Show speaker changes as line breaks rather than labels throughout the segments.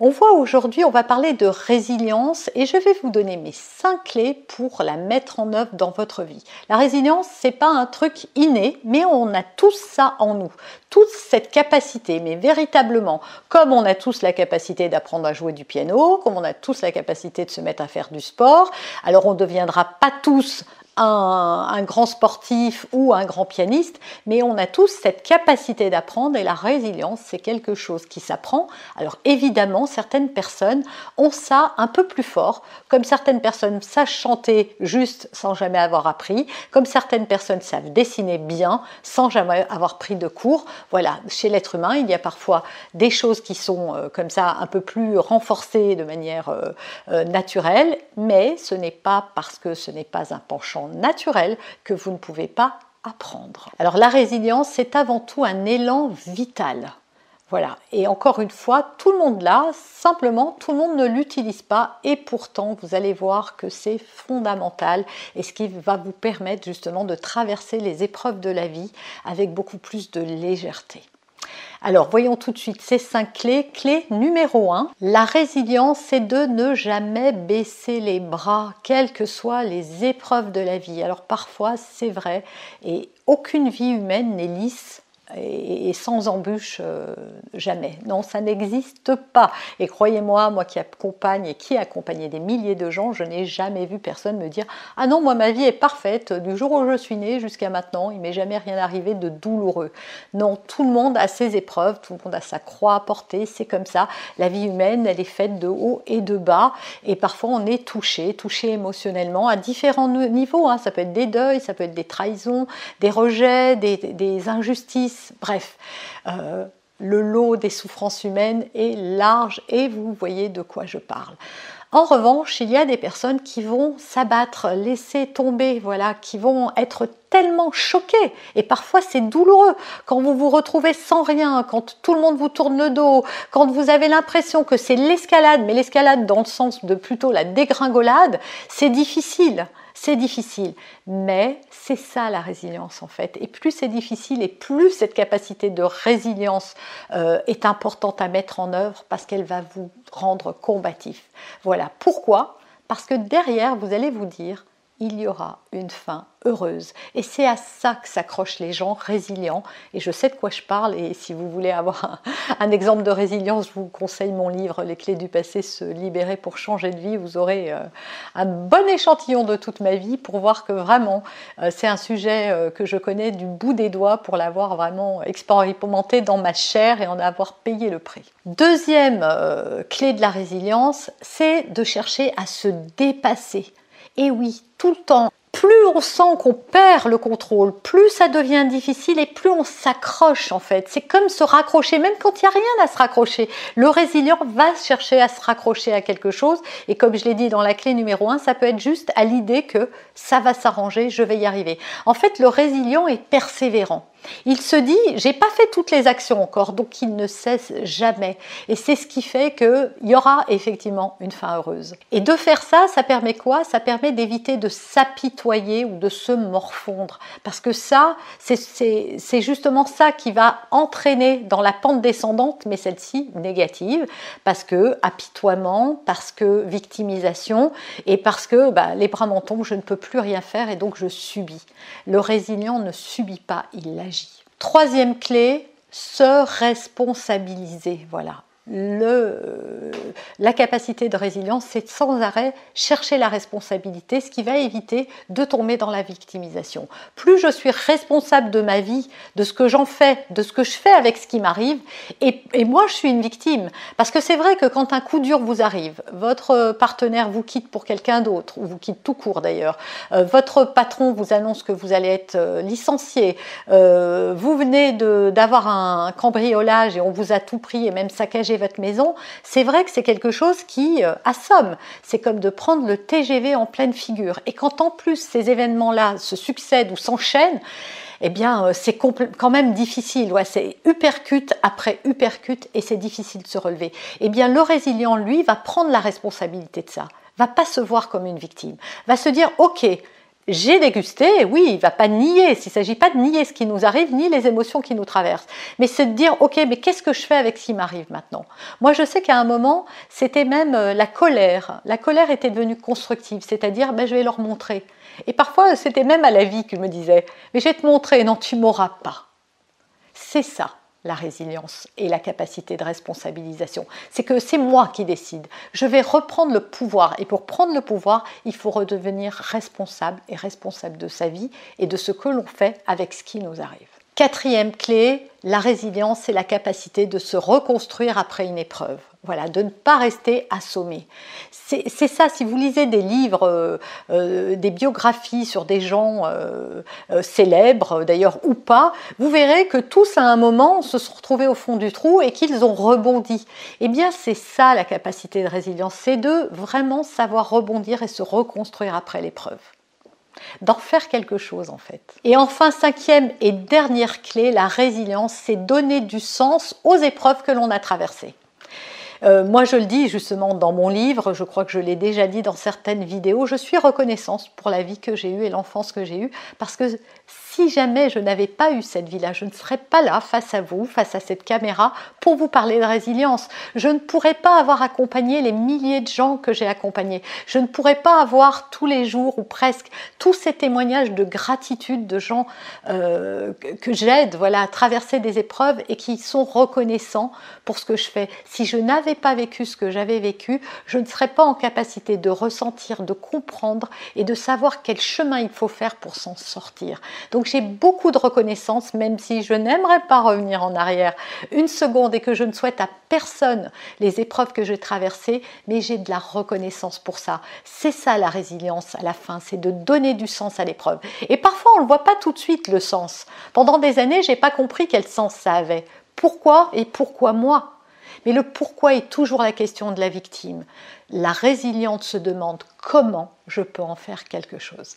On voit aujourd'hui, on va parler de résilience et je vais vous donner mes 5 clés pour la mettre en œuvre dans votre vie. La résilience, c'est pas un truc inné, mais on a tous ça en nous. Toute cette capacité, mais véritablement, comme on a tous la capacité d'apprendre à jouer du piano, comme on a tous la capacité de se mettre à faire du sport, alors on ne deviendra pas tous un, grand sportif ou un grand pianiste, mais on a tous cette capacité d'apprendre et la résilience, c'est quelque chose qui s'apprend. Alors évidemment, certaines personnes ont ça un peu plus fort, comme certaines personnes savent chanter juste sans jamais avoir appris, comme certaines personnes savent dessiner bien sans jamais avoir pris de cours. Voilà, chez l'être humain, il y a parfois des choses qui sont euh, comme ça un peu plus renforcées de manière euh, euh, naturelle, mais ce n'est pas parce que ce n'est pas un penchant naturel que vous ne pouvez pas apprendre. Alors la résilience, c'est avant tout un élan vital. Voilà, et encore une fois, tout le monde l'a, simplement tout le monde ne l'utilise pas et pourtant vous allez voir que c'est fondamental et ce qui va vous permettre justement de traverser les épreuves de la vie avec beaucoup plus de légèreté. Alors, voyons tout de suite ces cinq clés. Clé numéro 1, la résilience, c'est de ne jamais baisser les bras, quelles que soient les épreuves de la vie. Alors, parfois, c'est vrai, et aucune vie humaine n'est lisse et, sans embûche euh, jamais. Non, ça n'existe pas. Et croyez-moi, moi qui accompagne et qui accompagne des milliers de gens, je n'ai jamais vu personne me dire Ah non, moi ma vie est parfaite du jour où je suis née jusqu'à maintenant, il m'est jamais rien arrivé de douloureux. Non, tout le monde a ses épreuves, tout le monde a sa croix à porter, c'est comme ça. La vie humaine, elle est faite de haut et de bas, et parfois on est touché, touché émotionnellement à différents niveaux. Hein. Ça peut être des deuils, ça peut être des trahisons, des rejets, des injustices bref. Euh, le lot des souffrances humaines est large et vous voyez de quoi je parle. En revanche, il y a des personnes qui vont s'abattre, laisser tomber, voilà, qui vont être tellement choquées. Et parfois, c'est douloureux. Quand vous vous retrouvez sans rien, quand tout le monde vous tourne le dos, quand vous avez l'impression que c'est l'escalade, mais l'escalade dans le sens de plutôt la dégringolade, c'est difficile c'est difficile, mais c'est ça la résilience en fait. Et plus c'est difficile et plus cette capacité de résilience euh, est importante à mettre en œuvre parce qu'elle va vous rendre combatif. Voilà pourquoi Parce que derrière, vous allez vous dire, il y aura une fin heureuse. Et c'est à ça que s'accrochent les gens résilients. Et je sais de quoi je parle. Et si vous voulez avoir un, exemple de résilience, je vous conseille mon livre Les clés du passé, se libérer pour changer de vie. Vous aurez euh, un bon échantillon de toute ma vie pour voir que vraiment, euh, c'est un sujet euh, que je connais du bout des doigts pour l'avoir vraiment expérimenté dans ma chair et en avoir payé le prix. Deuxième clé de la résilience, c'est de chercher à se dépasser. Et oui, tout le temps, plus on sent qu'on perd le contrôle, plus ça devient difficile et plus on s'accroche en fait. C'est comme se raccrocher, même quand il n'y a rien à se raccrocher. Le résilient va chercher à se raccrocher à quelque chose et comme je l'ai dit dans la clé numéro 1, ça peut être juste à l'idée que ça va s'arranger, je vais y arriver. En fait, le résilient est persévérant. Il se dit, j'ai pas fait toutes les actions encore, donc il ne cesse jamais. Et c'est ce qui fait qu'il y aura effectivement une fin heureuse. Et de faire ça, ça permet quoi? Ça permet d'éviter de s'apitoyer ou de se morfondre. Parce que ça, c'est justement ça qui va entraîner dans la pente descendante, mais celle-ci négative, parce que apitoiement, parce que victimisation, et parce que bah, les bras m'en tombent, je ne peux plus rien faire et donc je subis. Le résilient ne subit pas, il agit. Troisième clé, se responsabiliser. Voilà. Le, la capacité de résilience, c'est sans arrêt chercher la responsabilité, ce qui va éviter de tomber dans la victimisation. Plus je suis responsable de ma vie, de ce que j'en fais, de ce que je fais avec ce qui m'arrive, et, moi je suis une victime. Parce que c'est vrai que quand un coup dur vous arrive, votre partenaire vous quitte pour quelqu'un d'autre, ou vous quitte tout court d'ailleurs, euh, votre patron vous annonce que vous allez être euh, licencié, euh, vous venez d'avoir un cambriolage et on vous a tout pris et même saccagé votre maison, c'est vrai que c'est quelque chose qui euh, assomme. C'est comme de prendre le TGV en pleine figure. Et quand en plus ces événements-là se succèdent ou s'enchaînent, eh bien, euh, c'est quand même difficile. Ouais, c'est uppercut après uppercut et c'est difficile de se relever. Eh bien, le résilient, lui, va prendre la responsabilité de ça va pas se voir comme une victime, va se dire ok, j'ai dégusté, oui, il va pas nier, il ne s'agit pas de nier ce qui nous arrive, ni les émotions qui nous traversent, mais c'est de dire, ok, mais qu'est-ce que je fais avec ce qui m'arrive maintenant? Moi, je sais qu'à un moment, c'était même euh, la colère. La colère était devenue constructive, c'est-à-dire, ben, je vais leur montrer. Et parfois, c'était même à la vie que me disait, mais je vais te montrer, non, tu m'auras pas. C'est ça la résilience et la capacité de responsabilisation. C'est que c'est moi qui décide. Je vais reprendre le pouvoir. Et pour prendre le pouvoir, il faut redevenir responsable et responsable de sa vie et de ce que l'on fait avec ce qui nous arrive. Quatrième clé, la résilience, c'est la capacité de se reconstruire après une épreuve. Voilà, de ne pas rester assommé. C'est ça, si vous lisez des livres, euh, euh, des biographies sur des gens euh, célèbres, d'ailleurs ou pas, vous verrez que tous à un moment se sont retrouvés au fond du trou et qu'ils ont rebondi. Eh bien, c'est ça la capacité de résilience, c'est de vraiment savoir rebondir et se reconstruire après l'épreuve d'en faire quelque chose en fait. Et enfin, cinquième et dernière clé, la résilience, c'est donner du sens aux épreuves que l'on a traversées. Euh, moi, je le dis justement dans mon livre, je crois que je l'ai déjà dit dans certaines vidéos, je suis reconnaissante pour la vie que j'ai eue et l'enfance que j'ai eue, parce que si jamais je n'avais pas eu cette vie-là, je ne serais pas là face à vous, face à cette caméra, pour vous parler de résilience. Je ne pourrais pas avoir accompagné les milliers de gens que j'ai accompagnés. Je ne pourrais pas avoir tous les jours ou presque tous ces témoignages de gratitude de gens euh, que j'aide voilà, à traverser des épreuves et qui sont reconnaissants pour ce que je fais. Si je n'avais pas vécu ce que j'avais vécu, je ne serais pas en capacité de ressentir, de comprendre et de savoir quel chemin il faut faire pour s'en sortir. Donc j'ai beaucoup de reconnaissance, même si je n'aimerais pas revenir en arrière une seconde et que je ne souhaite à personne les épreuves que j'ai traversées, mais j'ai de la reconnaissance pour ça. C'est ça la résilience à la fin, c'est de donner du sens à l'épreuve. Et parfois on ne voit pas tout de suite le sens. Pendant des années, j'ai pas compris quel sens ça avait. Pourquoi et pourquoi moi? Mais le pourquoi est toujours la question de la victime. La résiliente se demande comment je peux en faire quelque chose.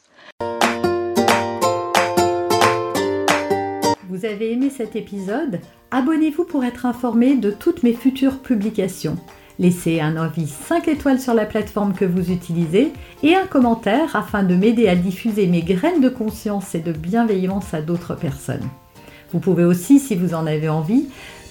Vous avez aimé cet épisode? Abonnez-vous pour être informé de toutes mes futures publications. Laissez un avis 5 étoiles sur la plateforme que vous utilisez et un commentaire afin de m'aider à diffuser mes graines de conscience et de bienveillance à d'autres personnes. Vous pouvez aussi, si vous en avez envie,